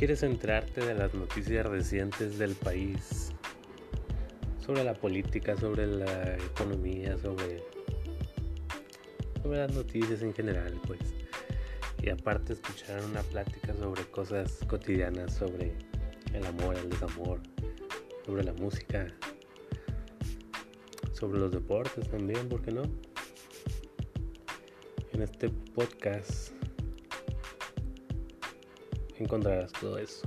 quieres enterarte de las noticias recientes del país, sobre la política, sobre la economía, sobre, sobre las noticias en general, pues. Y aparte escuchar una plática sobre cosas cotidianas, sobre el amor, el desamor, sobre la música, sobre los deportes también, ¿por qué no? En este podcast encontrarás todo eso.